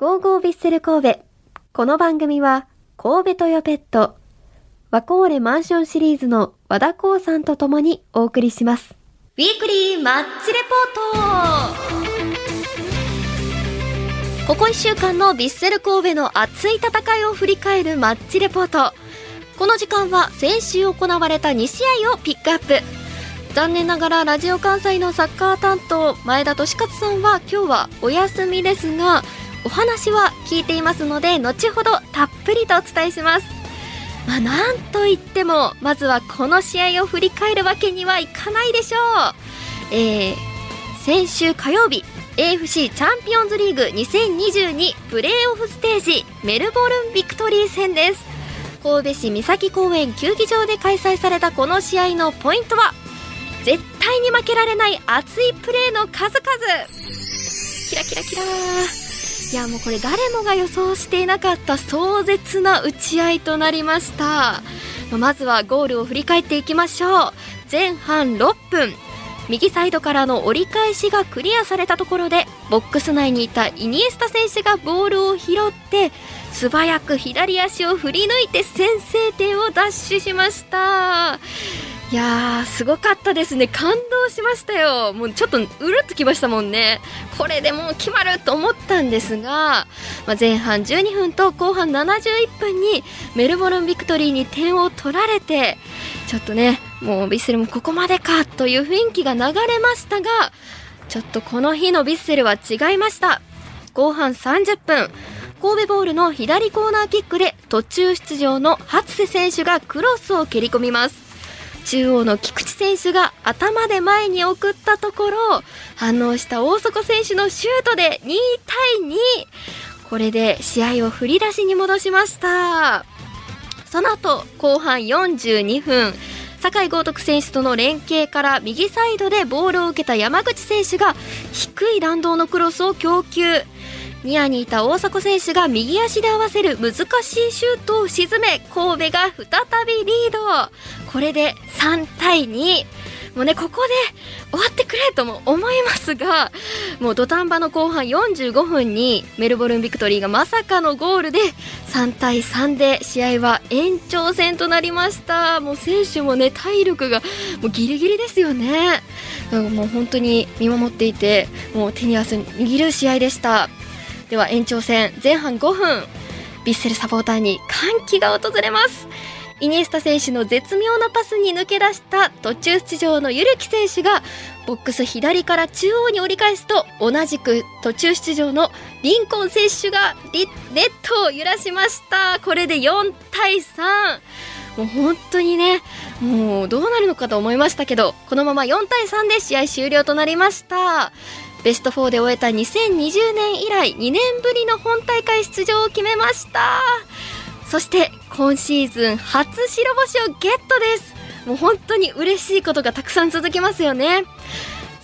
ゴーゴービッセル神戸。この番組は、神戸トヨペット、ワコーレマンションシリーズの和田光さんと共にお送りします。ウィークリーマッチレポートここ1週間のビッセル神戸の熱い戦いを振り返るマッチレポート。この時間は先週行われた2試合をピックアップ。残念ながらラジオ関西のサッカー担当前田利勝さんは今日はお休みですがお話は聞いていますので後ほどたっぷりとお伝えします。まあ、なんといってもまずはこの試合を振り返るわけにはいかないでしょう、えー、先週火曜日 AFC チャンピオンズリーグ2022プレーオフステージメルボルンビクトリー戦です。神戸市三崎公園球技場で開催されたこの試合のポイントは絶対に負けられない熱いプレーの数々。キラキラキラいやもうこれ誰もが予想していなかった壮絶な打ち合いとなりました。まずはゴールを振り返っていきましょう。前半6分。右サイドからの折り返しがクリアされたところでボックス内にいたイニエスタ選手がボールを拾って素早く左足を振り抜いて先制点を奪取しました。いやーすごかったですね。感動しましたよ。もうちょっとうるっときましたもんね。これでもう決まると思ったんですが、まあ、前半12分と後半71分にメルボルンビクトリーに点を取られてちょっとねもうヴィッセルもここまでかという雰囲気が流れましたがちょっとこの日のヴィッセルは違いました。後半30分神戸ボールの左コーナーキックで途中出場の初瀬選手がクロスを蹴り込みます。中央の菊池選手が頭で前に送ったところ反応した大迫選手のシュートで2対2これで試合を振り出しに戻しました。その後後半42分酒井豪徳選手との連携から右サイドでボールを受けた山口選手が低い弾道のクロスを供給。ニアにいた大迫選手が右足で合わせる難しいシュートを沈め神戸が再びリード。これで3対2もうねここで終わってくれとも思いますがもう土壇場の後半45分にメルボルン・ビクトリーがまさかのゴールで3対3で試合は延長戦となりました。もう選手もね体力がもうギリギリですよね。もう本当に見守っていてもう手に汗握る試合でした。では延長戦前半5分ヴィッセルサポーターに歓喜が訪れます。イニエスタ選手の絶妙なパスに抜け出した途中出場のユルキ選手がボックス左から中央に折り返すと同じく途中出場のリンコン選手がネットを揺らしました。これで4対3もう本当にねもうどうなるのかと思いましたけどこのまま4対3で試合終了となりました。ベスト4で終えた2020年以来2年ぶりの本大会出場を決めました。そして今シーズン初白星をゲットです。もう本当に嬉しいことがたくさん続きますよね。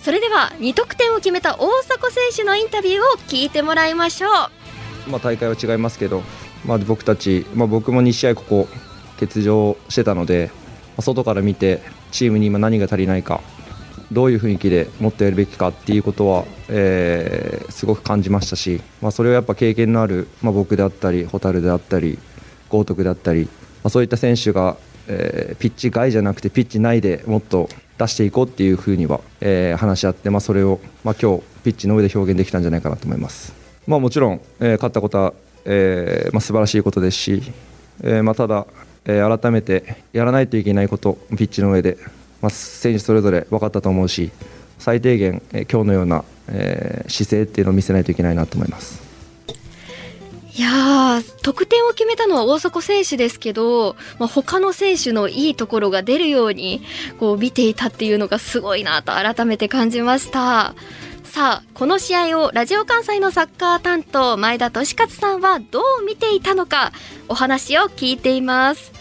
それでは2得点を決めた大迫選手のインタビューを聞いてもらいましょう、まあ、大会は違いますけど、まあ、僕たち、まあ、僕も2試合ここ欠場してたので、ま、外から見てチームに今何が足りないかどういう雰囲気でもっとやるべきかっていうことは、えー、すごく感じましたし、まあ、それをやっぱ経験のある、まあ、僕であったり蛍であったり豪徳であったり、まあ、そういった選手が、えー、ピッチ外じゃなくてピッチ内でもっと出していこうっていうふうには、えー、話し合って、まあ、それを、まあ、今日ピッチの上で表現できたんじゃないかなと思います、まあ、もちろん、えー、勝ったことは、えーまあ、素晴らしいことですし、えーまあ、ただ、えー、改めてやらないといけないことピッチの上で、まあ、選手それぞれ分かったと思うし最低限、えー、今日のような、えー、姿勢っていうのを見せないといけないなと思います。いや得点を決めたのは大迫選手ですけど、まあ、他の選手のいいところが出るようにこう見ていたっていうのがすごいなと改めて感じましたさあこの試合をラジオ関西のサッカー担当前田利勝さんはどう見ていたのかお話を聞いています、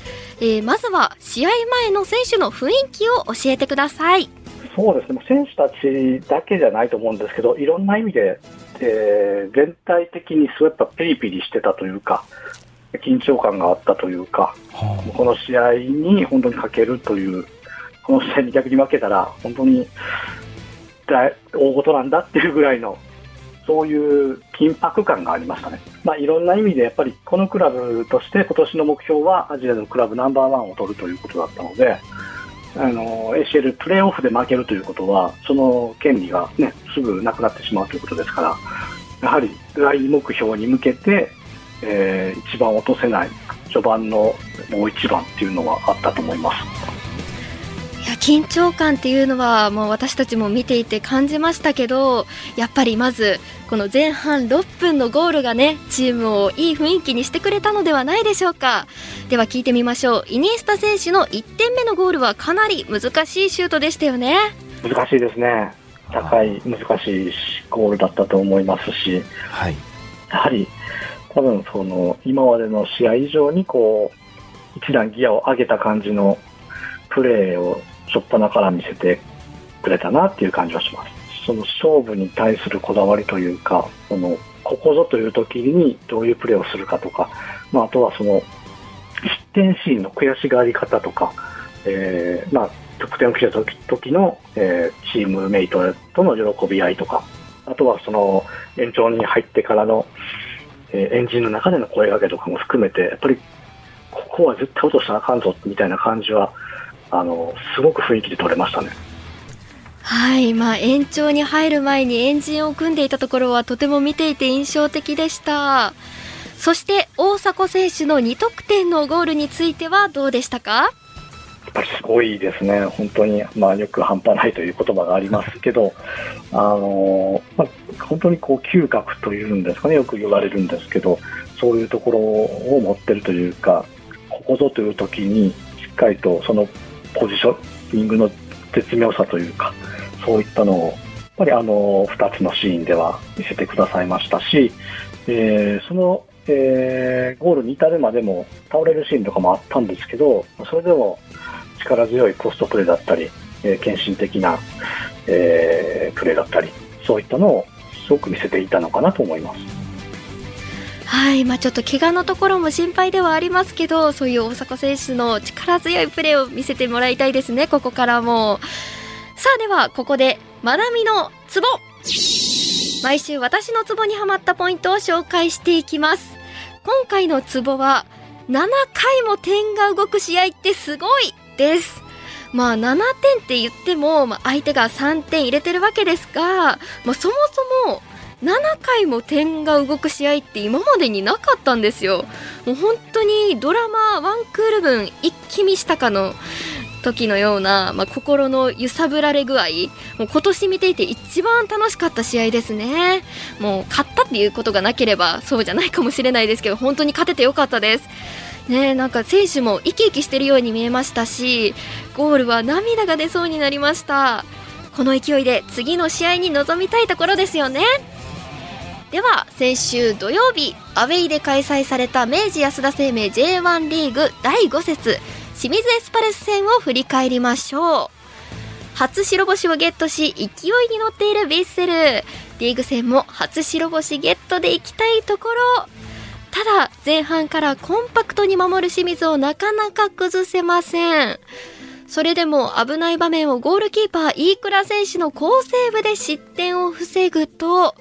えー、まずは試合前の選手の雰囲気を教えてください。そうですね。選手たちだけじゃないと思うんですけどいろんな意味でえー、全体的にそうやっぱピリピリしてたというか、緊張感があったというか、はあ、この試合に本当にかけるという、この試合に逆に負けたら、本当に大大事なんだっていうぐらいのそういう緊迫感がありましたね。まあ、いろんな意味でやっぱりこのクラブとして今年の目標はアジアのクラブナンバーワンを取るということだったので、あの ACL プレーオフで負けるということは、その権利が、ね、すぐなくなってしまうということですから、やはり大目標に向けて、えー、一番落とせない序盤のもう一番っていうのはあったと思います。いや緊張感っていうのはもう私たちも見ていて感じましたけどやっぱりまずこの前半6分のゴールがねチームをいい雰囲気にしてくれたのではないでしょうか。では聞いてみましょう。イニエスタ選手の1点目のゴールはかなり難しいシュートでしたよね。難しいですね。高い難しいゴールだったと思いますし、はい、やはり多分その今までの試合以上にこう一段ギアを上げた感じのプレーを初っ端から見せてくれたなっていう感じはします。その勝負に対するこだわりというか、そのここぞという時にどういうプレーをするかとか、まあ、あとはその失点シーンの悔しがり方とか、えー、まあ、得点を決めた時の、えー、チームメイトとの喜び合いとか、あとはその延長に入ってからの、えー、エンジンの中での声掛けとかも含めて、やっぱりここは絶対落としたらあかんぞみたいな感じはあのすごく雰囲気で取れましたね。はい、まあ、延長に入る前にエンジンを組んでいたところはとても見ていて印象的でした。そして大迫選手の2得点のゴールについてはどうでしたか？やっぱりすごいですね、本当に、まあ、よく半端ないという言葉がありますけど、あのまあ、本当にこう嗅覚というんですかね、よく言われるんですけど、そういうところを持ってるというか、ここぞという時に、しっかりとそのポジショニングの絶妙さというか、そういったのを、やっぱりあの2つのシーンでは見せてくださいましたし、えー、その、えー、ゴールに至るまでも倒れるシーンとかもあったんですけど、それでも力強いポストプレーだったり、えー、献身的な、えー、プレーだったり、そういったのをすごく見せていたのかなと思います。はいまあ、ちょっと怪我のところも心配ではありますけどそういう大迫選手の力強いプレーを見せてもらいたいですね、ここからも。さあではここでまなみのツボ。毎週私のツボにはまったポイントを紹介していきます。今回のツボは7回も点が動く試合ってすごいです。まあ7点って言っても、まあ、相手が3点入れてるわけですが、まあ、そもそも7回も点が動く試合って今までになかったんですよ。もう本当にドラマワンクール分一気見したかの時のような、まあ、心の揺さぶられ具合。もう今年見ていて一番楽しかった試合ですね。もう勝ったっていうことがなければそうじゃないかもしれないですけど本当に勝ててよかったです。ねなんか選手も生き生きしてるように見えましたしゴールは涙が出そうになりました。この勢いで次の試合に臨みたいところですよね。では先週土曜日アウェイで開催された明治安田生命 J1 リーグ第5節清水エスパレス戦を振り返りましょう。初白星をゲットし勢いに乗っているヴィッセル。リーグ戦も初白星ゲットでいきたいところ。ただ前半からコンパクトに守る清水をなかなか崩せません。それでも危ない場面をゴールキーパー飯倉選手の好セーブで失点を防ぐと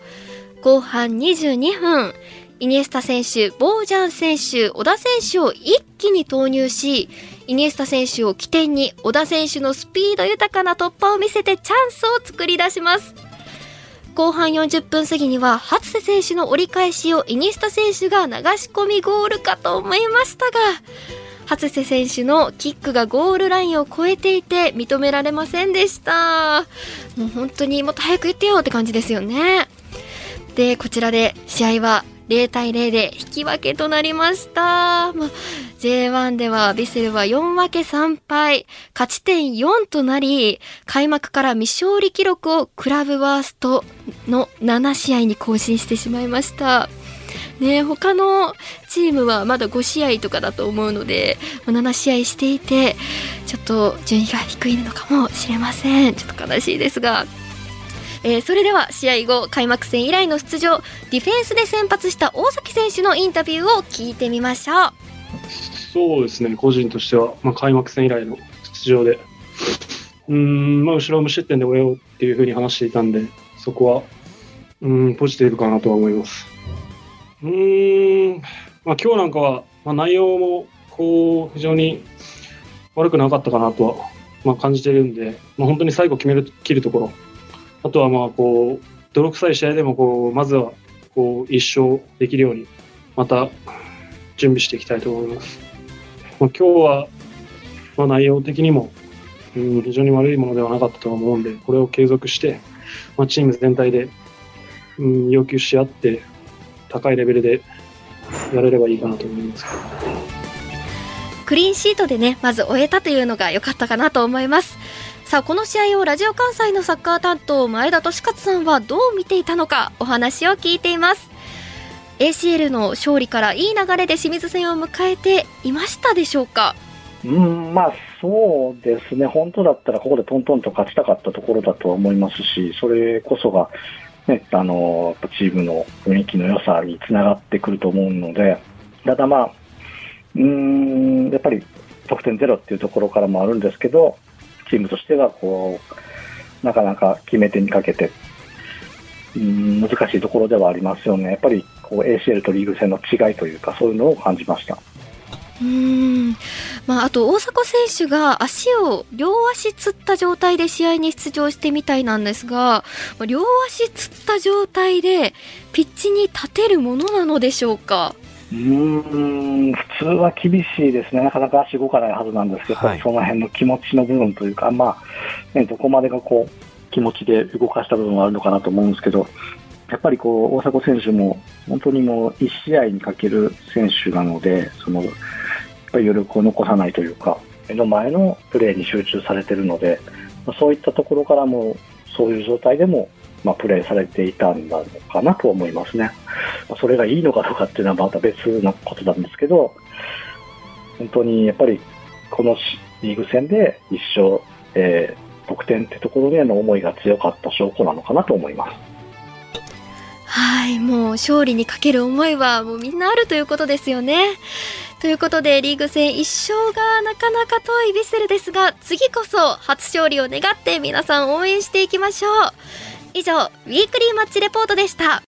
後半22分、イニエスタ選手、ボージャン選手、小田選手を一気に投入し、イニエスタ選手を起点に小田選手のスピード豊かな突破を見せてチャンスを作り出します。後半40分過ぎには、初瀬選手の折り返しをイニエスタ選手が流し込みゴールかと思いましたが、初瀬選手のキックがゴールラインを越えていて認められませんでした。もう本当にもっと早く言ってよって感じですよね。で、こちらで試合は0対0で引き分けとなりました。ま J1 ではビセルは4分け3敗、勝ち点4となり、開幕から未勝利記録をクラブワーストの7試合に更新してしまいました。ね他のチームはまだ5試合とかだと思うので、7試合していて、ちょっと順位が低いのかもしれません。ちょっと悲しいですが。えー、それでは試合後開幕戦以来の出場ディフェンスで先発した大崎選手のインタビューを聞いてみましょう。そうですね個人としては、まあ、開幕戦以来の出場で。うん、まあ、後ろ無失点で終えようっていうふうに話していたんでそこはうん、ポジティブかなとは思います。うん、まあ、今日なんかは、まあ、内容もこう非常に悪くなかったかなとは、まあ、感じているんで、まあ、本当に最後決める切るところ、あとはまあこう泥臭い試合でもこうまずはこう一勝できるようにまた準備していきたいと思います。まあ、今日は、まあ、内容的にも、うん、非常に悪いものではなかったと思うんで、これを継続して、まあ、チーム全体で、うん、要求し合って、高いレベルでやれればいいかなと思います。クリーンシートでね、まず終えたというのが良かったかなと思います。さあ、この試合をラジオ関西のサッカー担当、前田利勝さんはどう見ていたのか、お話を聞いています。ACL の勝利からいい流れで清水戦を迎えていましたでしょうか？うんまあ、そうですね、本当だったらここでトントンと勝ちたかったところだとは思いますし、それこそが、ね、あのチームの雰囲気の良さにつながってくると思うので、ただまあ、うんやっぱり得点ゼロっていうところからもあるんですけど、チームとしてはこうなかなか決め手にかけて、うん難しいところではありますよね。やっぱりこう ACL とリーグ戦の違いというかそういうのを感じました。うんまあ、あと大迫選手が足を両足つった状態で試合に出場してみたいなんですが両足つった状態でピッチに立てるものなのでしょうか？うん普通は厳しいですね、なかなか足動かないはずなんですけど、はい、その辺の気持ちの部分というか、まあね、どこまでがこう気持ちで動かした部分はあるのかなと思うんですけど、やっぱりこう大迫選手も本当にもう1試合にかける選手なので、そのやっぱり余力を残さないというか、目の前のプレーに集中されているので、そういったところからも、そういう状態でも、まあ、プレーされていたんだろうかなと思いますね。それがいいのかどうかっていうのはまた別なことなんですけど、本当にやっぱりこのリーグ戦で一生、えー、得点ってところへの思いが強かった証拠なのかなと思います。はい、もう勝利にかける思いはもうみんなあるということですよね。ということでリーグ戦1勝がなかなか遠いヴィッセルですが次こそ初勝利を願って皆さん応援していきましょう以上ウィークリーマッチレポートでした。